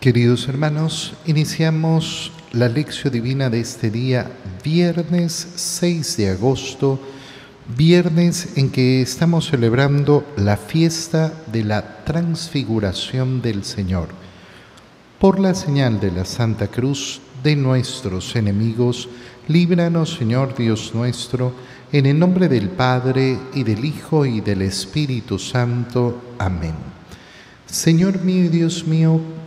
Queridos hermanos, iniciamos la lección divina de este día, viernes 6 de agosto, viernes en que estamos celebrando la fiesta de la transfiguración del Señor. Por la señal de la Santa Cruz de nuestros enemigos, líbranos, Señor Dios nuestro, en el nombre del Padre y del Hijo y del Espíritu Santo. Amén. Señor mío y Dios mío,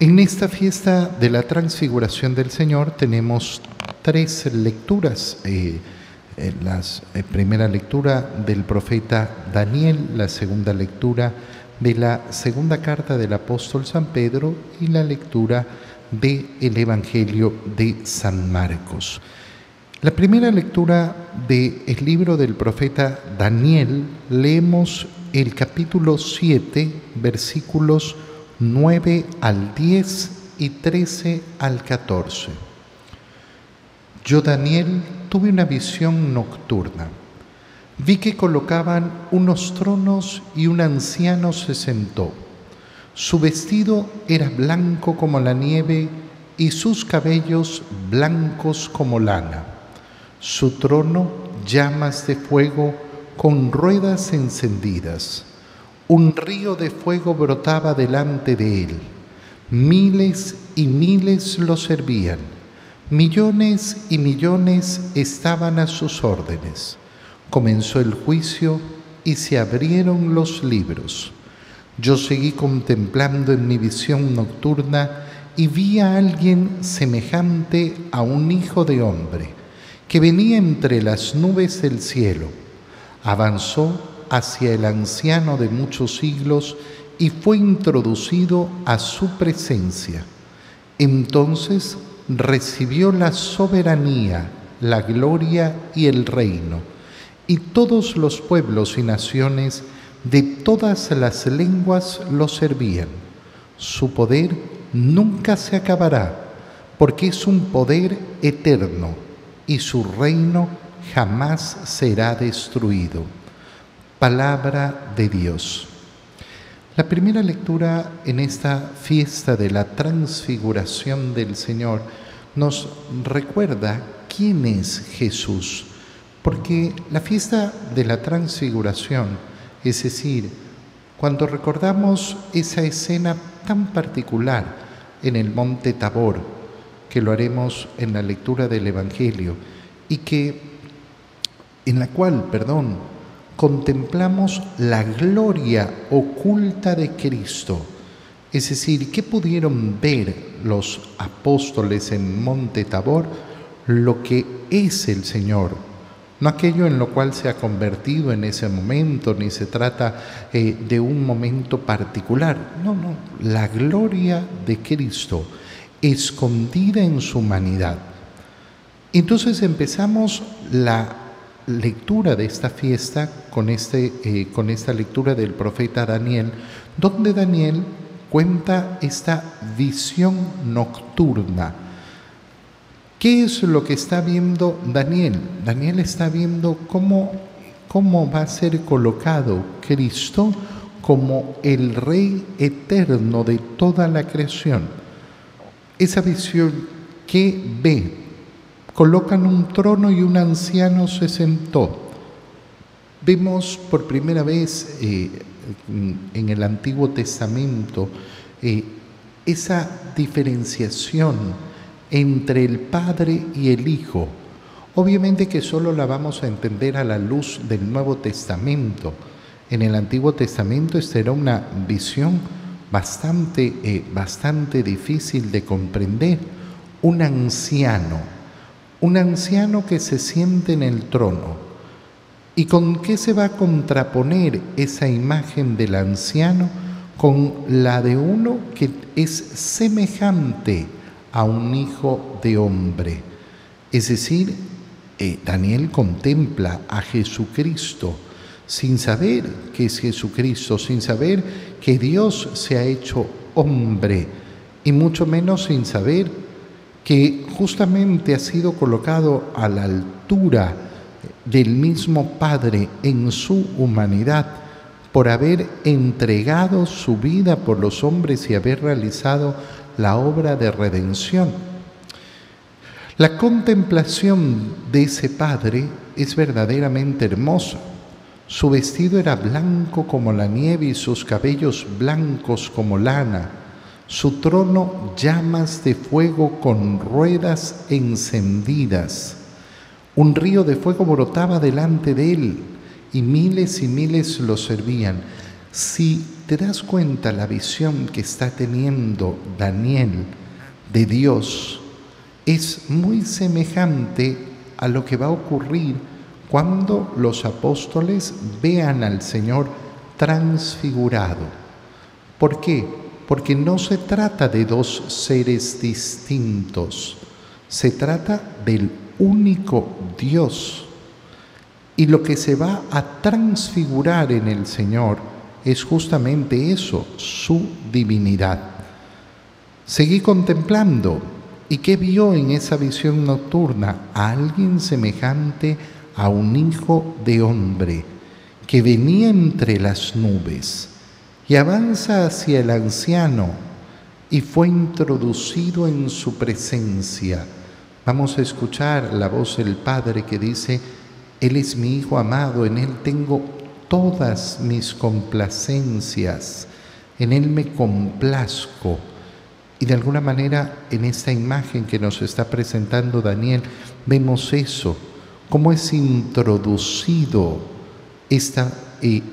En esta fiesta de la transfiguración del Señor tenemos tres lecturas. Eh, eh, la eh, primera lectura del profeta Daniel, la segunda lectura de la segunda carta del apóstol San Pedro y la lectura del Evangelio de San Marcos. La primera lectura del libro del profeta Daniel leemos el capítulo 7, versículos 9 al 10 y 13 al 14. Yo, Daniel, tuve una visión nocturna. Vi que colocaban unos tronos y un anciano se sentó. Su vestido era blanco como la nieve y sus cabellos blancos como lana. Su trono llamas de fuego con ruedas encendidas un río de fuego brotaba delante de él. Miles y miles lo servían. Millones y millones estaban a sus órdenes. Comenzó el juicio y se abrieron los libros. Yo seguí contemplando en mi visión nocturna y vi a alguien semejante a un hijo de hombre que venía entre las nubes del cielo. Avanzó hacia el anciano de muchos siglos y fue introducido a su presencia. Entonces recibió la soberanía, la gloria y el reino, y todos los pueblos y naciones de todas las lenguas lo servían. Su poder nunca se acabará, porque es un poder eterno, y su reino jamás será destruido palabra de Dios. La primera lectura en esta fiesta de la transfiguración del Señor nos recuerda quién es Jesús, porque la fiesta de la transfiguración, es decir, cuando recordamos esa escena tan particular en el monte Tabor, que lo haremos en la lectura del Evangelio, y que en la cual, perdón, contemplamos la gloria oculta de Cristo. Es decir, ¿qué pudieron ver los apóstoles en Monte Tabor? Lo que es el Señor, no aquello en lo cual se ha convertido en ese momento, ni se trata eh, de un momento particular. No, no, la gloria de Cristo escondida en su humanidad. Entonces empezamos la lectura de esta fiesta con, este, eh, con esta lectura del profeta Daniel, donde Daniel cuenta esta visión nocturna. ¿Qué es lo que está viendo Daniel? Daniel está viendo cómo, cómo va a ser colocado Cristo como el Rey eterno de toda la creación. Esa visión que ve colocan un trono y un anciano se sentó. Vemos por primera vez eh, en el Antiguo Testamento eh, esa diferenciación entre el Padre y el Hijo. Obviamente que solo la vamos a entender a la luz del Nuevo Testamento. En el Antiguo Testamento esta era una visión bastante, eh, bastante difícil de comprender. Un anciano, un anciano que se siente en el trono. ¿Y con qué se va a contraponer esa imagen del anciano? Con la de uno que es semejante a un hijo de hombre. Es decir, eh, Daniel contempla a Jesucristo sin saber que es Jesucristo, sin saber que Dios se ha hecho hombre y mucho menos sin saber que justamente ha sido colocado a la altura del mismo Padre en su humanidad por haber entregado su vida por los hombres y haber realizado la obra de redención. La contemplación de ese Padre es verdaderamente hermosa. Su vestido era blanco como la nieve y sus cabellos blancos como lana. Su trono llamas de fuego con ruedas encendidas. Un río de fuego brotaba delante de él y miles y miles lo servían. Si te das cuenta la visión que está teniendo Daniel de Dios, es muy semejante a lo que va a ocurrir cuando los apóstoles vean al Señor transfigurado. ¿Por qué? Porque no se trata de dos seres distintos, se trata del único Dios. Y lo que se va a transfigurar en el Señor es justamente eso, su divinidad. Seguí contemplando ¿Y qué vio en esa visión nocturna? A alguien semejante a un hijo de hombre que venía entre las nubes y avanza hacia el anciano y fue introducido en su presencia. Vamos a escuchar la voz del Padre que dice, Él es mi Hijo amado, en Él tengo todas mis complacencias, en Él me complazco. Y de alguna manera en esta imagen que nos está presentando Daniel vemos eso, cómo es introducido esta,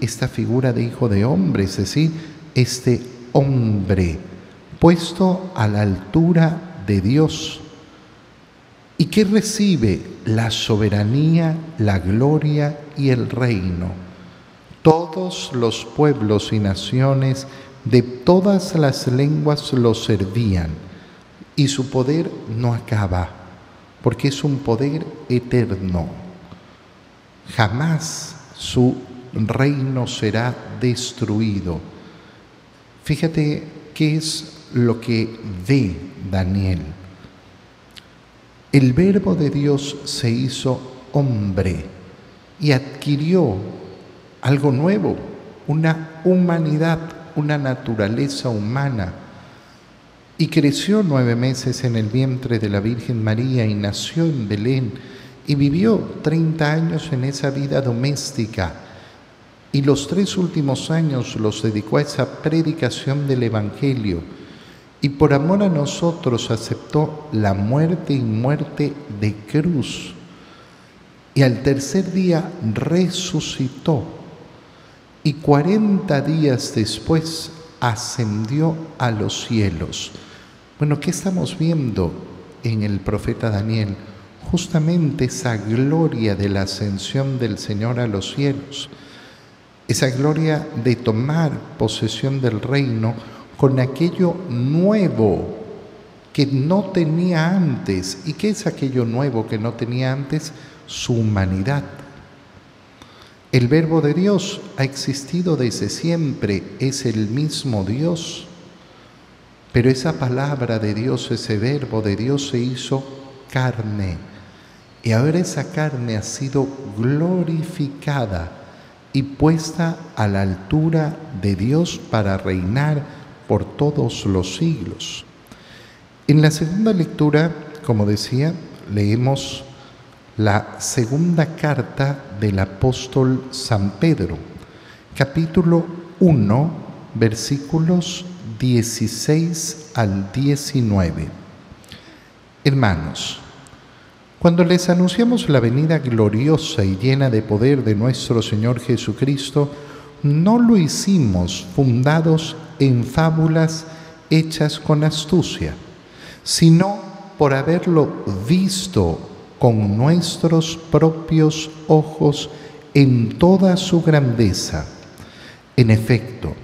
esta figura de hijo de hombre, es decir, este hombre puesto a la altura de Dios y que recibe la soberanía, la gloria y el reino. Todos los pueblos y naciones de todas las lenguas lo servían y su poder no acaba, porque es un poder eterno. Jamás su reino será destruido. Fíjate qué es lo que ve Daniel. El verbo de Dios se hizo hombre y adquirió algo nuevo, una humanidad una naturaleza humana y creció nueve meses en el vientre de la Virgen María y nació en Belén y vivió treinta años en esa vida doméstica y los tres últimos años los dedicó a esa predicación del Evangelio y por amor a nosotros aceptó la muerte y muerte de cruz y al tercer día resucitó y cuarenta días después ascendió a los cielos. Bueno, ¿qué estamos viendo en el profeta Daniel? Justamente esa gloria de la ascensión del Señor a los cielos, esa gloria de tomar posesión del reino con aquello nuevo que no tenía antes. ¿Y qué es aquello nuevo que no tenía antes? Su humanidad el verbo de Dios ha existido desde siempre, es el mismo Dios, pero esa palabra de Dios, ese verbo de Dios se hizo carne y ahora esa carne ha sido glorificada y puesta a la altura de Dios para reinar por todos los siglos. En la segunda lectura, como decía, leemos la segunda carta del apóstol San Pedro, capítulo 1, versículos 16 al 19. Hermanos, cuando les anunciamos la venida gloriosa y llena de poder de nuestro Señor Jesucristo, no lo hicimos fundados en fábulas hechas con astucia, sino por haberlo visto con nuestros propios ojos en toda su grandeza. En efecto,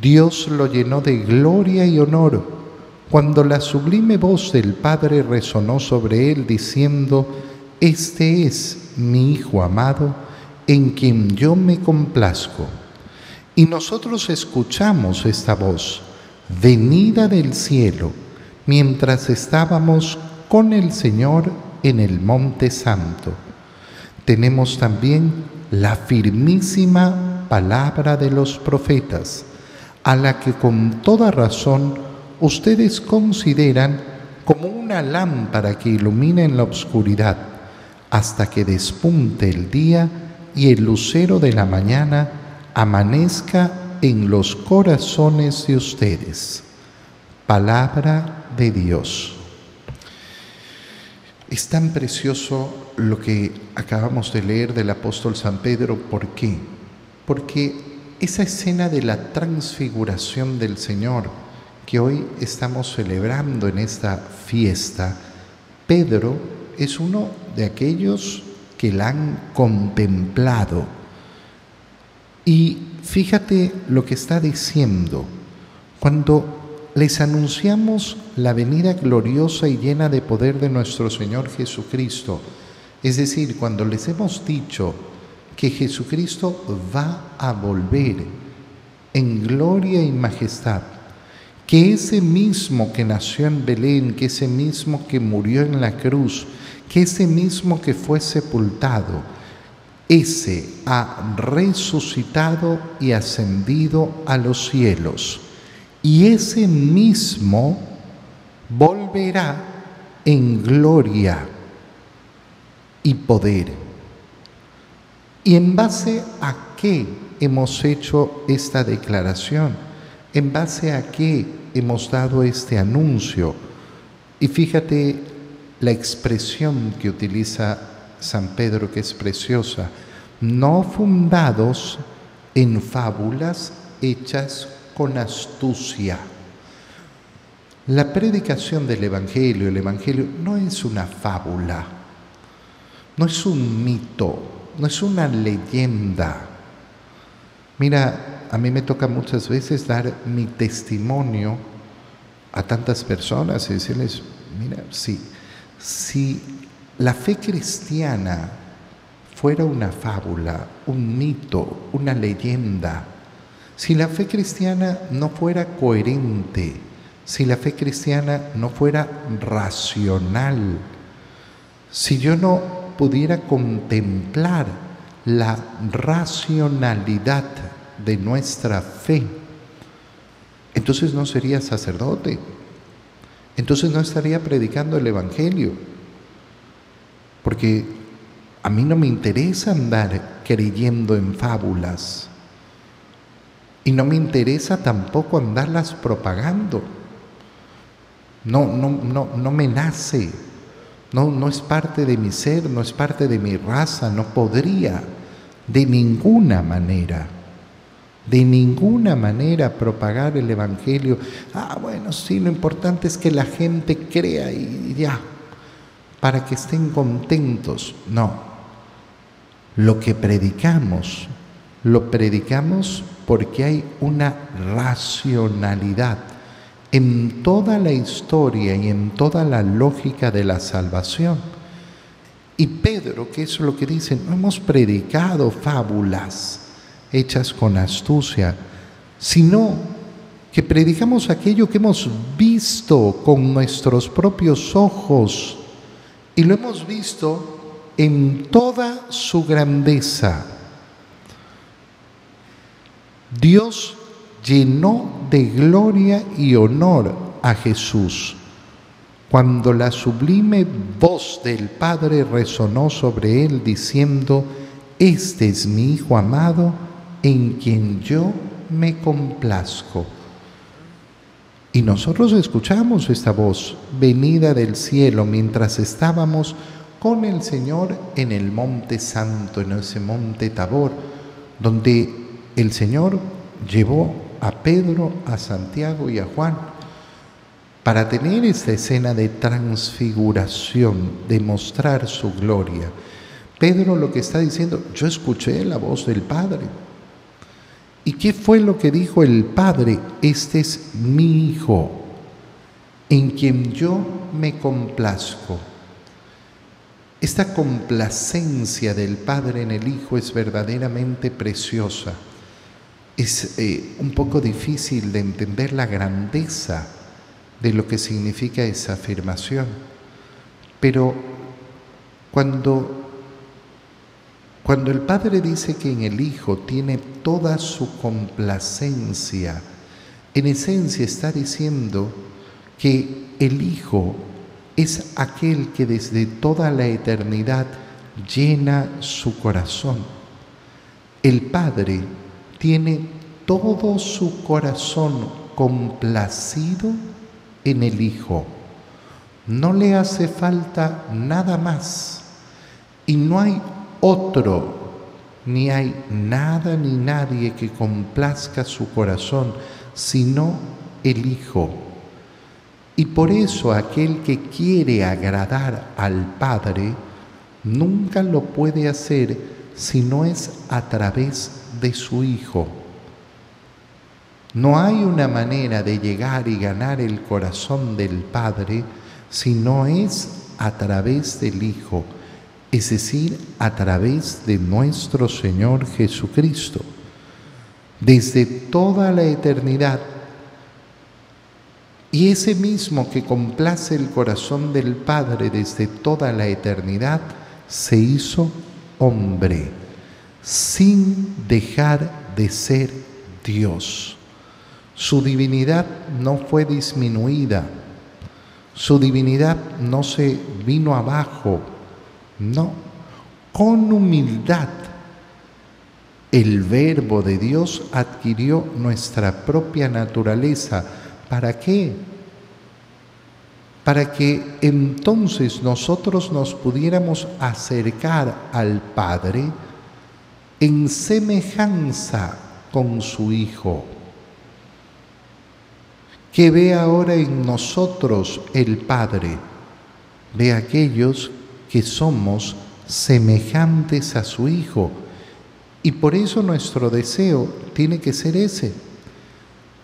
Dios lo llenó de gloria y honor cuando la sublime voz del Padre resonó sobre él diciendo, Este es mi Hijo amado, en quien yo me complazco. Y nosotros escuchamos esta voz, venida del cielo, mientras estábamos con el Señor en el Monte Santo. Tenemos también la firmísima palabra de los profetas, a la que con toda razón ustedes consideran como una lámpara que ilumina en la oscuridad hasta que despunte el día y el lucero de la mañana amanezca en los corazones de ustedes. Palabra de Dios. Es tan precioso lo que acabamos de leer del apóstol San Pedro. ¿Por qué? Porque esa escena de la transfiguración del Señor que hoy estamos celebrando en esta fiesta, Pedro es uno de aquellos que la han contemplado. Y fíjate lo que está diciendo. Cuando les anunciamos la venida gloriosa y llena de poder de nuestro Señor Jesucristo, es decir, cuando les hemos dicho que Jesucristo va a volver en gloria y majestad, que ese mismo que nació en Belén, que ese mismo que murió en la cruz, que ese mismo que fue sepultado, ese ha resucitado y ascendido a los cielos. Y ese mismo volverá en gloria y poder. ¿Y en base a qué hemos hecho esta declaración? ¿En base a qué hemos dado este anuncio. Y fíjate la expresión que utiliza San Pedro, que es preciosa, no fundados en fábulas hechas con astucia. La predicación del Evangelio, el Evangelio no es una fábula, no es un mito, no es una leyenda. Mira, a mí me toca muchas veces dar mi testimonio a tantas personas y decirles, mira, si, la fe cristiana fuera una fábula, un mito, una leyenda, si la fe cristiana no fuera coherente, si la fe cristiana no fuera racional, si yo no pudiera contemplar la racionalidad de nuestra fe, entonces no sería sacerdote, entonces no estaría predicando el Evangelio, porque a mí no me interesa andar creyendo en fábulas. Y no me interesa tampoco andarlas propagando. No, no, no, no me nace, no, no es parte de mi ser, no es parte de mi raza, no podría de ninguna manera de ninguna manera propagar el Evangelio. Ah, bueno, sí, lo importante es que la gente crea y ya, para que estén contentos. No, lo que predicamos, lo predicamos porque hay una racionalidad en toda la historia y en toda la lógica de la salvación. Y Pedro, que es lo que dice, no hemos predicado fábulas hechas con astucia, sino que predicamos aquello que hemos visto con nuestros propios ojos y lo hemos visto en toda su grandeza. Dios llenó de gloria y honor a Jesús cuando la sublime voz del Padre resonó sobre él diciendo, Este es mi Hijo amado, en quien yo me complazco. Y nosotros escuchamos esta voz venida del cielo mientras estábamos con el Señor en el monte santo, en ese monte Tabor, donde el Señor llevó a Pedro, a Santiago y a Juan para tener esta escena de transfiguración, de mostrar su gloria. Pedro lo que está diciendo, yo escuché la voz del Padre. ¿Y qué fue lo que dijo el Padre? Este es mi Hijo, en quien yo me complazco. Esta complacencia del Padre en el Hijo es verdaderamente preciosa. Es eh, un poco difícil de entender la grandeza de lo que significa esa afirmación, pero cuando, cuando el Padre dice que en el Hijo tiene toda su complacencia, en esencia está diciendo que el Hijo es aquel que desde toda la eternidad llena su corazón. El Padre tiene todo su corazón complacido en el Hijo. No le hace falta nada más. Y no hay otro, ni hay nada ni nadie que complazca su corazón, sino el Hijo. Y por eso aquel que quiere agradar al Padre nunca lo puede hacer si no es a través de su Hijo. No hay una manera de llegar y ganar el corazón del Padre si no es a través del Hijo, es decir, a través de nuestro Señor Jesucristo. Desde toda la eternidad y ese mismo que complace el corazón del Padre desde toda la eternidad, se hizo hombre, sin dejar de ser Dios. Su divinidad no fue disminuida, su divinidad no se vino abajo, no, con humildad el verbo de Dios adquirió nuestra propia naturaleza ¿Para qué? Para que entonces nosotros nos pudiéramos acercar al Padre en semejanza con su Hijo. Que ve ahora en nosotros el Padre, ve aquellos que somos semejantes a su Hijo. Y por eso nuestro deseo tiene que ser ese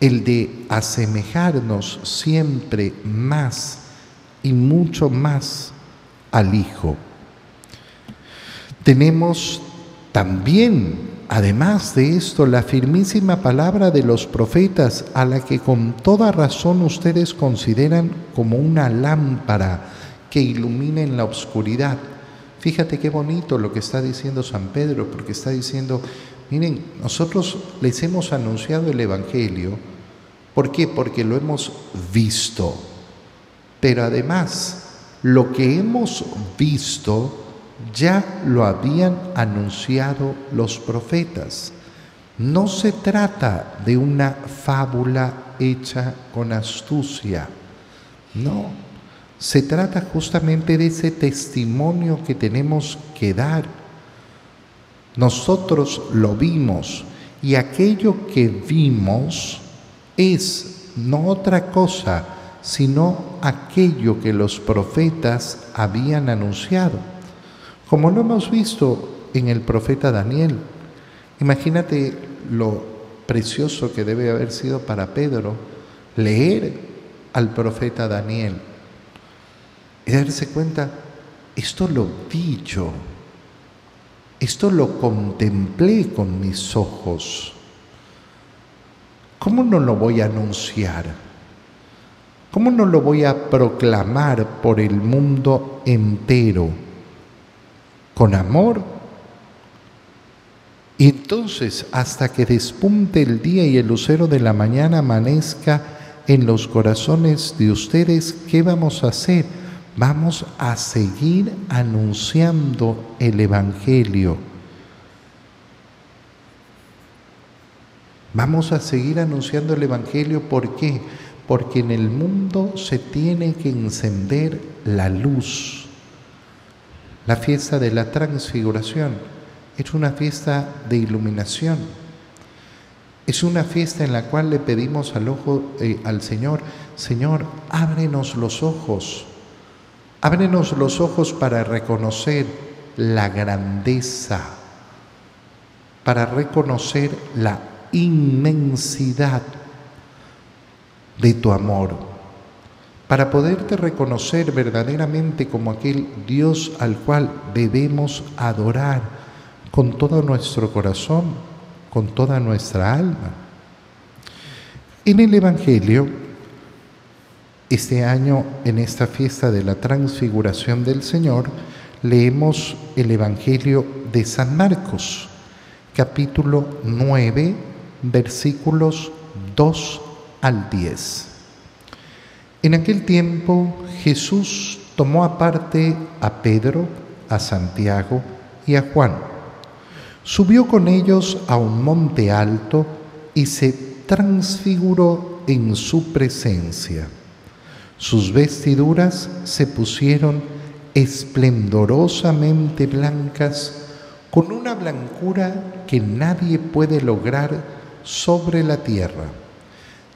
el de asemejarnos siempre más y mucho más al Hijo. Tenemos también, además de esto, la firmísima palabra de los profetas, a la que con toda razón ustedes consideran como una lámpara que ilumina en la oscuridad. Fíjate qué bonito lo que está diciendo San Pedro, porque está diciendo, miren, nosotros les hemos anunciado el Evangelio, ¿Por qué? Porque lo hemos visto. Pero además, lo que hemos visto ya lo habían anunciado los profetas. No se trata de una fábula hecha con astucia. No, se trata justamente de ese testimonio que tenemos que dar. Nosotros lo vimos y aquello que vimos es no otra cosa, sino aquello que los profetas habían anunciado. Como lo hemos visto en el profeta Daniel. Imagínate lo precioso que debe haber sido para Pedro leer al profeta Daniel y darse cuenta, esto lo vi yo, esto lo contemplé con mis ojos. ¿Cómo no lo voy a anunciar? ¿Cómo no lo voy a proclamar por el mundo entero? Con amor. Y entonces, hasta que despunte el día y el lucero de la mañana amanezca en los corazones de ustedes, ¿qué vamos a hacer? Vamos a seguir anunciando el Evangelio Vamos a seguir anunciando el Evangelio. ¿Por qué? Porque en el mundo se tiene que encender la luz. La fiesta de la transfiguración es una fiesta de iluminación. Es una fiesta en la cual le pedimos al, ojo, eh, al Señor, Señor, ábrenos los ojos. Ábrenos los ojos para reconocer la grandeza, para reconocer la inmensidad de tu amor, para poderte reconocer verdaderamente como aquel Dios al cual debemos adorar con todo nuestro corazón, con toda nuestra alma. En el Evangelio, este año, en esta fiesta de la transfiguración del Señor, leemos el Evangelio de San Marcos, capítulo 9, versículos 2 al 10. En aquel tiempo Jesús tomó aparte a Pedro, a Santiago y a Juan. Subió con ellos a un monte alto y se transfiguró en su presencia. Sus vestiduras se pusieron esplendorosamente blancas, con una blancura que nadie puede lograr sobre la tierra.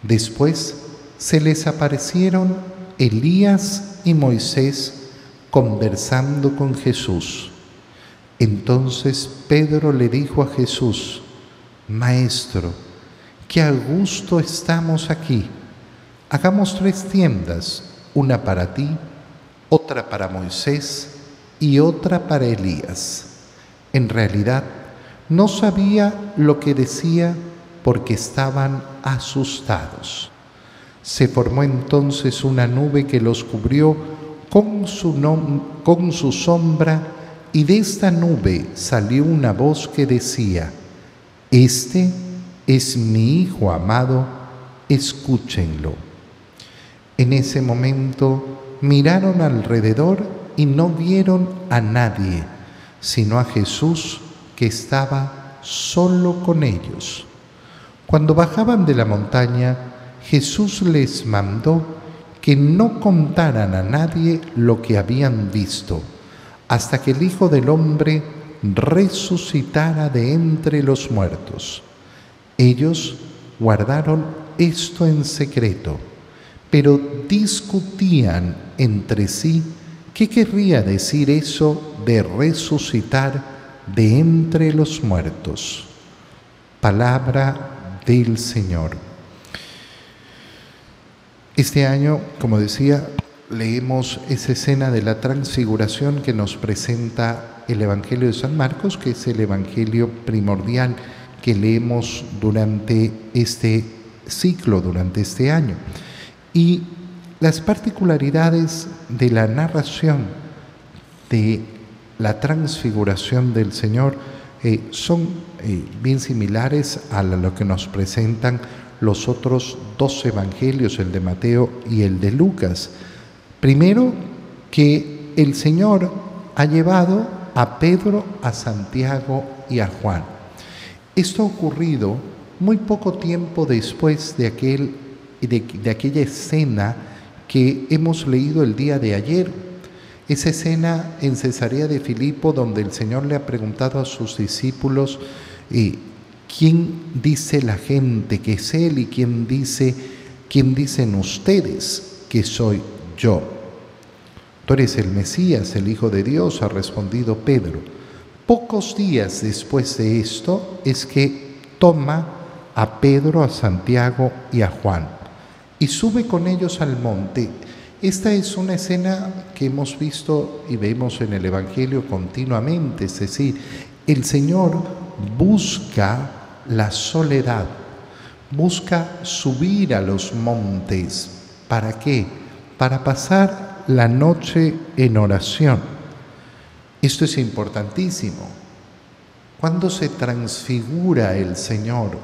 Después se les aparecieron Elías y Moisés conversando con Jesús. Entonces Pedro le dijo a Jesús, Maestro, qué a gusto estamos aquí. Hagamos tres tiendas, una para ti, otra para Moisés y otra para Elías. En realidad, no sabía lo que decía porque estaban asustados. Se formó entonces una nube que los cubrió con su, con su sombra y de esta nube salió una voz que decía, Este es mi Hijo amado, escúchenlo. En ese momento miraron alrededor y no vieron a nadie, sino a Jesús que estaba solo con ellos. Cuando bajaban de la montaña, Jesús les mandó que no contaran a nadie lo que habían visto, hasta que el Hijo del Hombre resucitara de entre los muertos. Ellos guardaron esto en secreto, pero discutían entre sí qué querría decir eso de resucitar de entre los muertos. Palabra del Señor. Este año, como decía, leemos esa escena de la transfiguración que nos presenta el Evangelio de San Marcos, que es el Evangelio primordial que leemos durante este ciclo, durante este año. Y las particularidades de la narración de la transfiguración del Señor eh, son eh, bien similares a lo que nos presentan los otros dos evangelios, el de Mateo y el de Lucas. Primero, que el Señor ha llevado a Pedro, a Santiago y a Juan. Esto ha ocurrido muy poco tiempo después de, aquel, de aquella escena que hemos leído el día de ayer, esa escena en Cesarea de Filipo donde el Señor le ha preguntado a sus discípulos, eh, ¿quién dice la gente que es Él y quién dice, quién dicen ustedes que soy yo? Tú eres el Mesías, el Hijo de Dios, ha respondido Pedro. Pocos días después de esto es que toma a Pedro, a Santiago y a Juan y sube con ellos al monte esta es una escena que hemos visto y vemos en el Evangelio continuamente, es decir, el Señor busca la soledad, busca subir a los montes. ¿Para qué? Para pasar la noche en oración. Esto es importantísimo. Cuando se transfigura el Señor,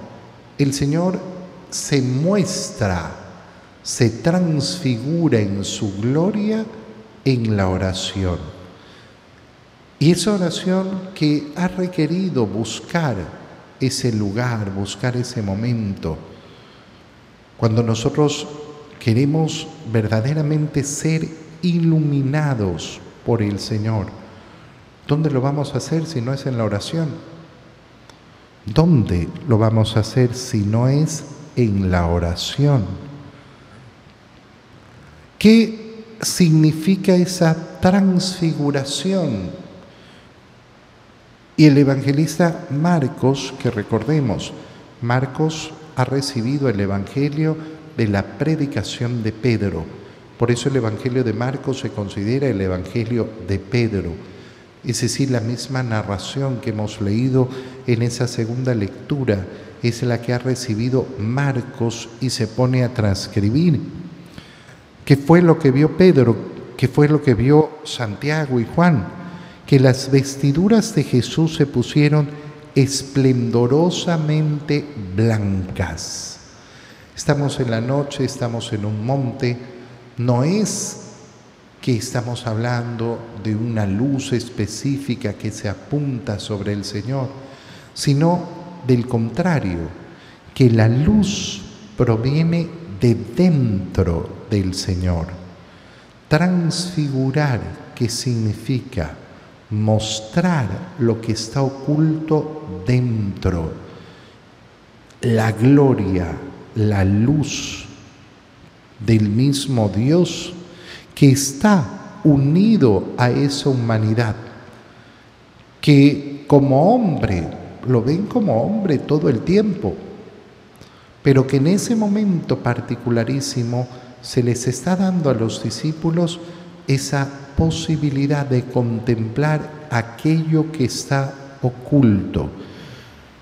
el Señor se muestra se transfigura en su gloria en la oración. Y esa oración que ha requerido buscar ese lugar, buscar ese momento, cuando nosotros queremos verdaderamente ser iluminados por el Señor, ¿dónde lo vamos a hacer si no es en la oración? ¿Dónde lo vamos a hacer si no es en la oración? ¿Qué significa esa transfiguración? Y el evangelista Marcos, que recordemos, Marcos ha recibido el Evangelio de la predicación de Pedro, Por eso el Evangelio de Marcos se considera el Evangelio de Pedro. Es decir, la misma narración que hemos leído en esa segunda lectura es la que ha recibido Marcos y se pone a transcribir. ¿Qué fue lo que vio Pedro? ¿Qué fue lo que vio Santiago y Juan? Que las vestiduras de Jesús se pusieron esplendorosamente blancas. Estamos en la noche, estamos en un monte, no es que estamos hablando de una luz específica que se apunta sobre el Señor, sino del contrario, que la luz proviene de dentro del Señor. Transfigurar, que significa mostrar lo que está oculto dentro, la gloria, la luz del mismo Dios que está unido a esa humanidad, que como hombre, lo ven como hombre todo el tiempo, pero que en ese momento particularísimo se les está dando a los discípulos esa posibilidad de contemplar aquello que está oculto.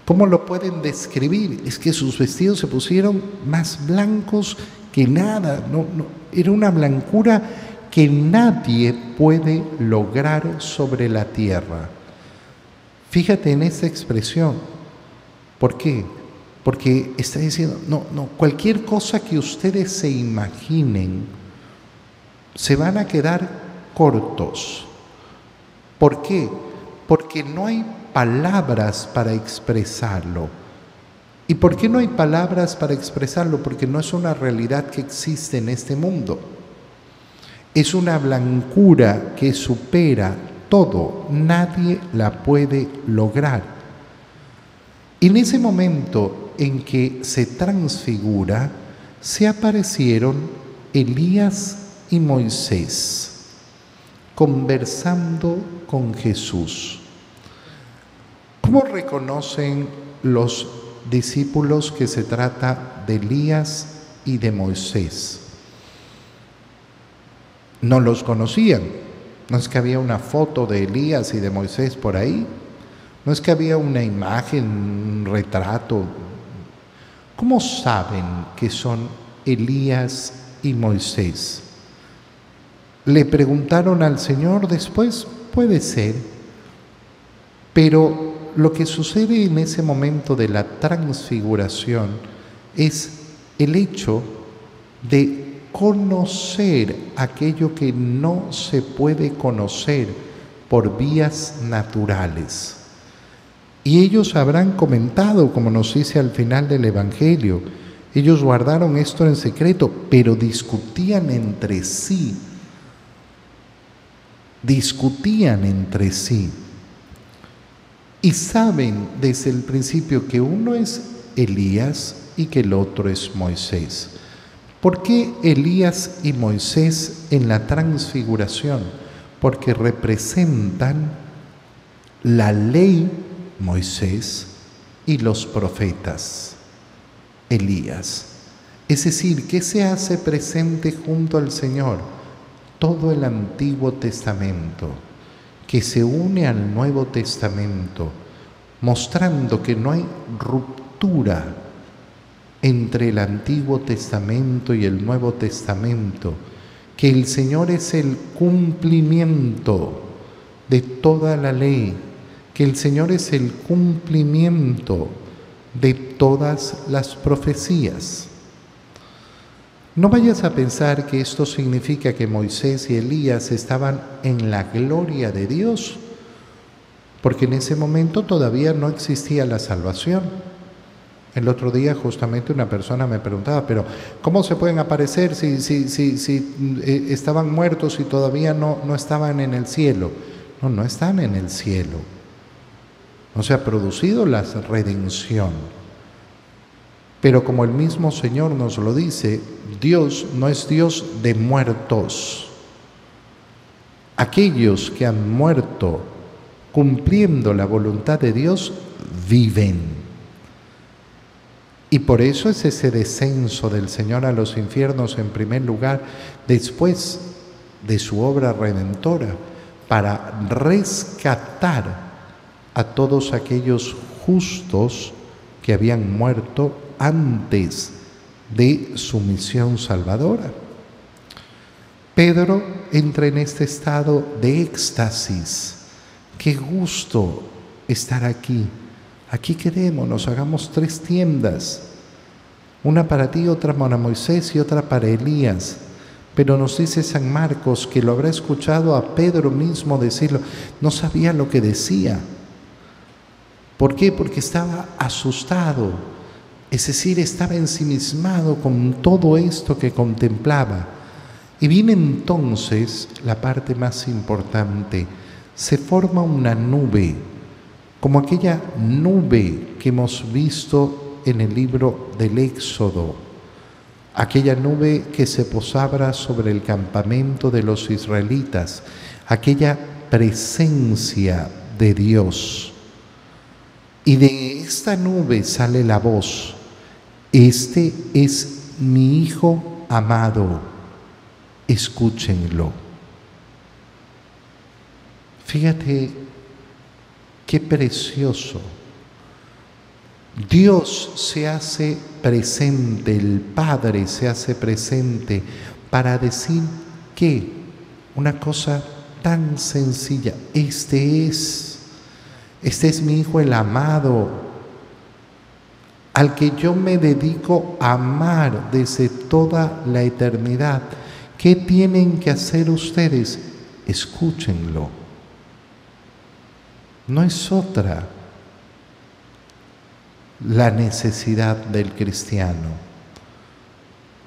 ¿Cómo lo pueden describir? Es que sus vestidos se pusieron más blancos que nada. No, era una blancura que nadie puede lograr sobre la tierra. Fíjate en esta expresión. ¿Por qué? Porque está diciendo, no, no, cualquier cosa que ustedes se imaginen, se van a quedar cortos. ¿Por qué? Porque no hay palabras para expresarlo. ¿Y por qué no hay palabras para expresarlo? Porque no es una realidad que existe en este mundo. Es una blancura que supera todo. Nadie la puede lograr. En ese momento en que se transfigura, se aparecieron Elías y Moisés conversando con Jesús. ¿Cómo reconocen los discípulos que se trata de Elías y de Moisés? No los conocían. No es que había una foto de Elías y de Moisés por ahí. No es que había una imagen, un retrato. ¿Cómo saben que son Elías y Moisés? Le preguntaron al Señor después, puede ser, pero lo que sucede en ese momento de la transfiguración es el hecho de conocer aquello que no se puede conocer por vías naturales. Y ellos habrán comentado, como nos dice al final del Evangelio, ellos guardaron esto en secreto, pero discutían entre sí discutían entre sí y saben desde el principio que uno es Elías y que el otro es Moisés. ¿Por qué Elías y Moisés en la transfiguración? Porque representan la ley Moisés y los profetas Elías. Es decir, ¿qué se hace presente junto al Señor? todo el Antiguo Testamento, que se une al Nuevo Testamento, mostrando que no hay ruptura entre el Antiguo Testamento y el Nuevo Testamento, que el Señor es el cumplimiento de toda la ley, que el Señor es el cumplimiento de todas las profecías. No vayas a pensar que esto significa que Moisés y Elías estaban en la gloria de Dios, porque en ese momento todavía no existía la salvación. El otro día justamente una persona me preguntaba, pero ¿cómo se pueden aparecer si, si, si, si eh, estaban muertos y todavía no, no estaban en el cielo? No, no están en el cielo. No se ha producido la redención. Pero como el mismo Señor nos lo dice, Dios no es Dios de muertos. Aquellos que han muerto cumpliendo la voluntad de Dios viven. Y por eso es ese descenso del Señor a los infiernos en primer lugar, después de su obra redentora, para rescatar a todos aquellos justos que habían muerto antes de su misión salvadora. Pedro entra en este estado de éxtasis. Qué gusto estar aquí Aquí quedémonos, hagamos tres tiendas, una para ti, otra para Moisés y otra para Elías. Pero nos dice San Marcos que lo habrá escuchado a Pedro mismo decirlo, no sabía lo que decía. ¿Por qué? Porque estaba asustado, es decir, estaba ensimismado con todo esto que contemplaba. Y viene entonces la parte más importante, se forma una nube como aquella nube que hemos visto en el libro del Éxodo, aquella nube que se posaba sobre el campamento de los israelitas, aquella presencia de Dios. Y de esta nube sale la voz, este es mi Hijo amado, escúchenlo. Fíjate Qué precioso. Dios se hace presente, el Padre se hace presente para decir que una cosa tan sencilla, este es, este es mi Hijo el amado, al que yo me dedico a amar desde toda la eternidad. ¿Qué tienen que hacer ustedes? Escúchenlo no es otra la necesidad del cristiano.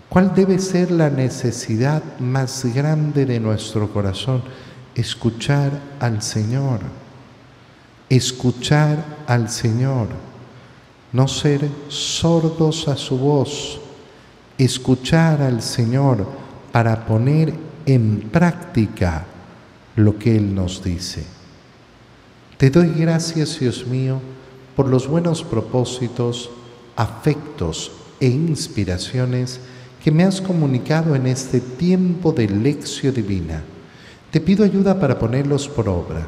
¿Cuál debe ser la necesidad más grande de nuestro corazón? Escuchar al Señor, escuchar al Señor, no ser sordos a su voz, escuchar al Señor para poner en práctica lo que Él nos dice. Te doy gracias, Dios mío, por los buenos propósitos, afectos e inspiraciones que me has comunicado en este tiempo de lección divina. Te pido ayuda para ponerlos por obra.